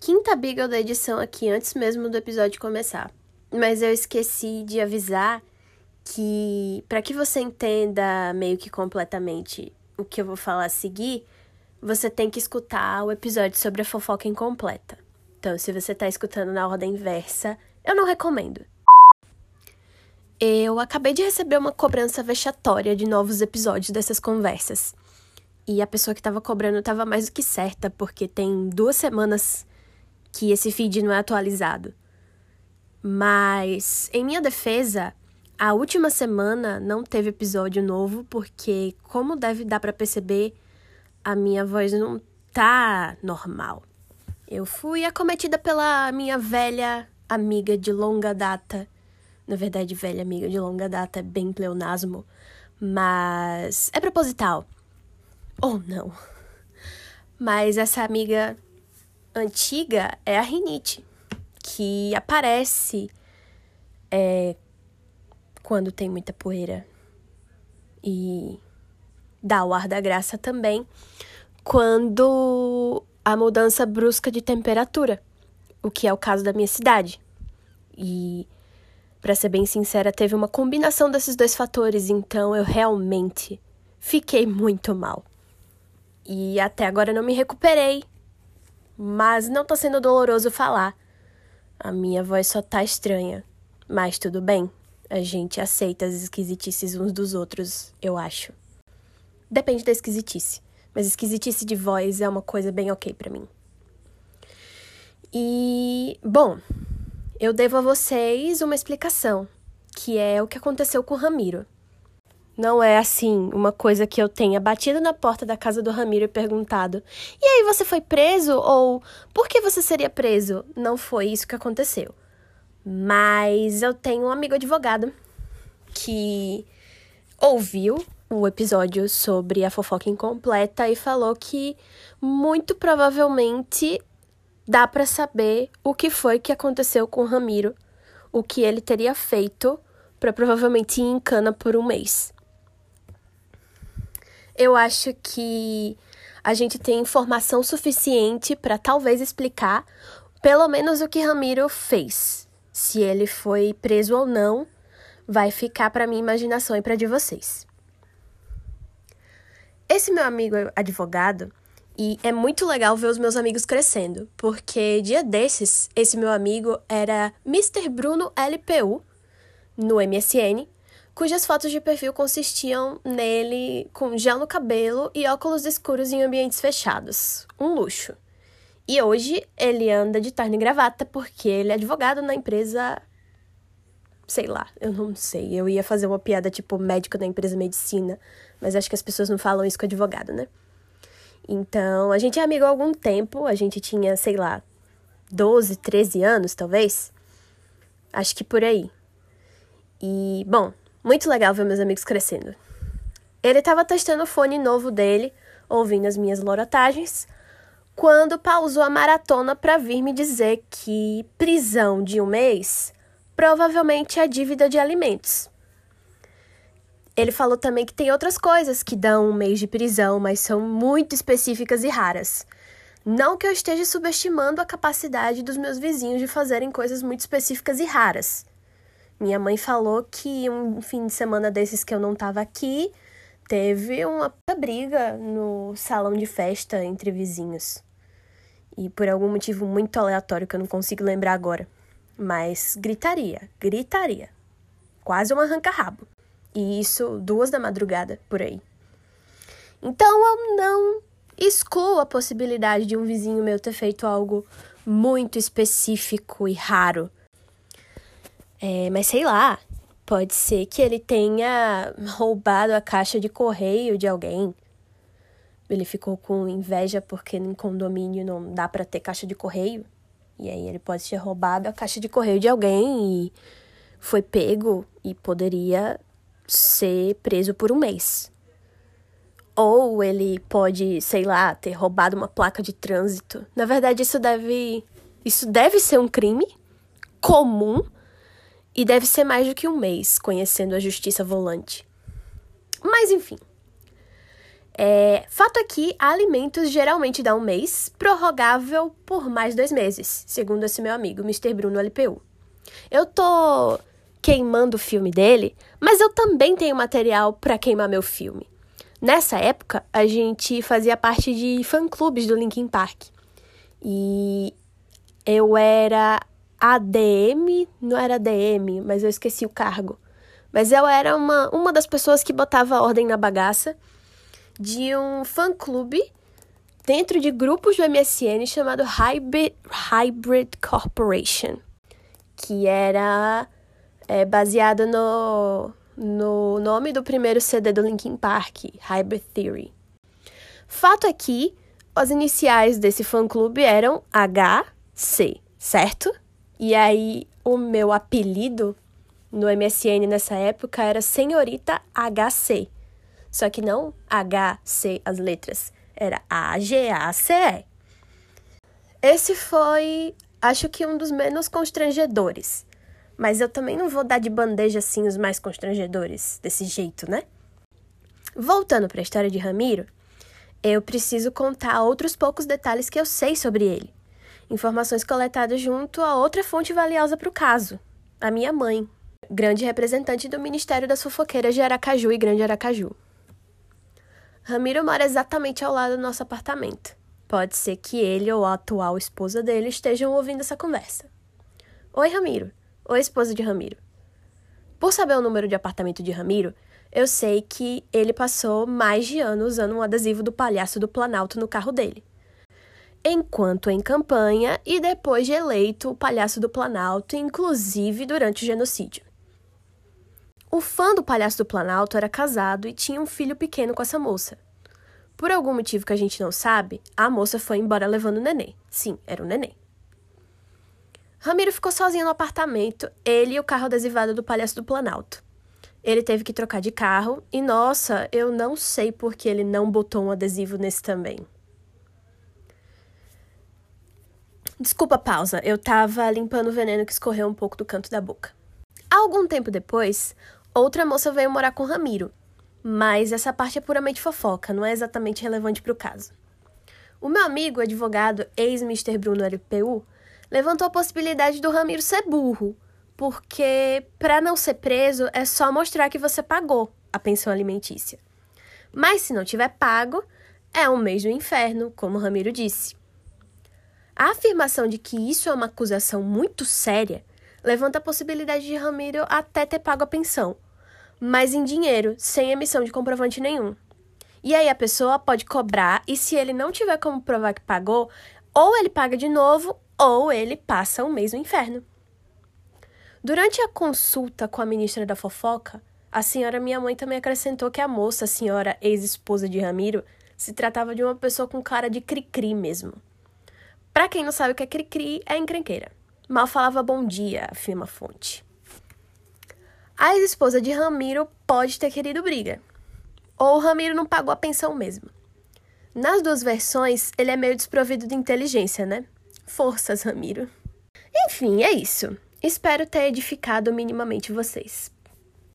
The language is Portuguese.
quinta Beagle da edição aqui antes mesmo do episódio começar. Mas eu esqueci de avisar que, para que você entenda meio que completamente o que eu vou falar a seguir, você tem que escutar o episódio sobre a fofoca incompleta. Então, se você tá escutando na ordem inversa, eu não recomendo. Eu acabei de receber uma cobrança vexatória de novos episódios dessas conversas. E a pessoa que estava cobrando estava mais do que certa, porque tem duas semanas que esse feed não é atualizado. Mas, em minha defesa, a última semana não teve episódio novo, porque, como deve dar para perceber, a minha voz não tá normal. Eu fui acometida pela minha velha amiga de longa data. Na verdade, velha amiga de longa data é bem pleonasmo, mas é proposital. Ou não. Mas essa amiga antiga é a rinite, que aparece é, quando tem muita poeira. E dá o ar da graça também quando a mudança brusca de temperatura, o que é o caso da minha cidade. E, para ser bem sincera, teve uma combinação desses dois fatores, então eu realmente fiquei muito mal. E até agora não me recuperei mas não tá sendo doloroso falar. A minha voz só tá estranha. Mas tudo bem. A gente aceita as esquisitices uns dos outros, eu acho. Depende da esquisitice. Mas esquisitice de voz é uma coisa bem ok para mim. E, bom, eu devo a vocês uma explicação, que é o que aconteceu com o Ramiro. Não é assim, uma coisa que eu tenha batido na porta da casa do Ramiro e perguntado: "E aí você foi preso?" ou "Por que você seria preso?". Não foi isso que aconteceu. Mas eu tenho um amigo advogado que ouviu o episódio sobre a fofoca incompleta e falou que muito provavelmente dá para saber o que foi que aconteceu com o Ramiro, o que ele teria feito para provavelmente ir em cana por um mês eu acho que a gente tem informação suficiente para talvez explicar pelo menos o que Ramiro fez. Se ele foi preso ou não, vai ficar para minha imaginação e para de vocês. Esse meu amigo é advogado e é muito legal ver os meus amigos crescendo, porque dia desses, esse meu amigo era Mr. Bruno LPU no MSN cujas fotos de perfil consistiam nele com gel no cabelo e óculos escuros em ambientes fechados. Um luxo. E hoje ele anda de terno e gravata porque ele é advogado na empresa. Sei lá, eu não sei. Eu ia fazer uma piada tipo médico da empresa medicina, mas acho que as pessoas não falam isso com advogado, né? Então, a gente é amigo há algum tempo, a gente tinha, sei lá, 12, 13 anos, talvez. Acho que por aí. E, bom, muito legal ver meus amigos crescendo. Ele estava testando o fone novo dele, ouvindo as minhas lorotagens, quando pausou a maratona para vir me dizer que prisão de um mês provavelmente é dívida de alimentos. Ele falou também que tem outras coisas que dão um mês de prisão, mas são muito específicas e raras. Não que eu esteja subestimando a capacidade dos meus vizinhos de fazerem coisas muito específicas e raras. Minha mãe falou que um fim de semana desses que eu não tava aqui, teve uma briga no salão de festa entre vizinhos. E por algum motivo muito aleatório que eu não consigo lembrar agora. Mas gritaria, gritaria. Quase um arranca-rabo. E isso duas da madrugada, por aí. Então eu não excluo a possibilidade de um vizinho meu ter feito algo muito específico e raro é, mas sei lá, pode ser que ele tenha roubado a caixa de correio de alguém. Ele ficou com inveja porque em condomínio não dá para ter caixa de correio. E aí ele pode ter roubado a caixa de correio de alguém e foi pego e poderia ser preso por um mês. Ou ele pode, sei lá, ter roubado uma placa de trânsito. Na verdade, isso deve isso deve ser um crime comum e deve ser mais do que um mês conhecendo a justiça volante. Mas enfim. É, fato aqui, alimentos geralmente dá um mês, prorrogável por mais dois meses, segundo esse meu amigo, Mr. Bruno LPU. Eu tô queimando o filme dele, mas eu também tenho material para queimar meu filme. Nessa época, a gente fazia parte de fã-clubes do Linkin Park. E eu era ADM, não era ADM, mas eu esqueci o cargo. Mas eu era uma, uma das pessoas que botava ordem na bagaça de um fã-clube dentro de grupos do MSN chamado Hybrid, Hybrid Corporation, que era é, baseado no, no nome do primeiro CD do Linkin Park, Hybrid Theory. Fato é que as iniciais desse fã-clube eram HC, certo? E aí o meu apelido no MSN nessa época era Senhorita HC. Só que não HC as letras, era A-G-A-C-E. Esse foi, acho que um dos menos constrangedores. Mas eu também não vou dar de bandeja assim os mais constrangedores, desse jeito, né? Voltando para a história de Ramiro, eu preciso contar outros poucos detalhes que eu sei sobre ele. Informações coletadas junto a outra fonte valiosa para o caso, a minha mãe, grande representante do Ministério das Fofoqueiras de Aracaju e Grande Aracaju. Ramiro mora exatamente ao lado do nosso apartamento. Pode ser que ele ou a atual esposa dele estejam ouvindo essa conversa. Oi, Ramiro ou esposa de Ramiro. Por saber o número de apartamento de Ramiro, eu sei que ele passou mais de ano usando um adesivo do palhaço do Planalto no carro dele. Enquanto em campanha e depois de eleito o palhaço do Planalto, inclusive durante o genocídio. O fã do palhaço do Planalto era casado e tinha um filho pequeno com essa moça. Por algum motivo que a gente não sabe, a moça foi embora levando o neném. Sim, era um neném. Ramiro ficou sozinho no apartamento, ele e o carro adesivado do Palhaço do Planalto. Ele teve que trocar de carro e, nossa, eu não sei por que ele não botou um adesivo nesse também. Desculpa a pausa, eu tava limpando o veneno que escorreu um pouco do canto da boca. Algum tempo depois, outra moça veio morar com Ramiro, mas essa parte é puramente fofoca, não é exatamente relevante para o caso. O meu amigo, advogado, ex-Mr. Bruno LPU, levantou a possibilidade do Ramiro ser burro, porque para não ser preso é só mostrar que você pagou a pensão alimentícia. Mas se não tiver pago, é um mês do inferno, como Ramiro disse. A afirmação de que isso é uma acusação muito séria levanta a possibilidade de Ramiro até ter pago a pensão, mas em dinheiro, sem emissão de comprovante nenhum. E aí a pessoa pode cobrar e se ele não tiver como provar que pagou, ou ele paga de novo ou ele passa mês no inferno. Durante a consulta com a ministra da fofoca, a senhora minha mãe também acrescentou que a moça, a senhora ex-esposa de Ramiro, se tratava de uma pessoa com cara de cri-cri mesmo. Para quem não sabe o que é cri-cri, é encrenqueira. Mal falava bom dia, afirma a fonte. A ex-esposa de Ramiro pode ter querido briga. Ou Ramiro não pagou a pensão mesmo. Nas duas versões, ele é meio desprovido de inteligência, né? Forças, Ramiro. Enfim, é isso. Espero ter edificado minimamente vocês.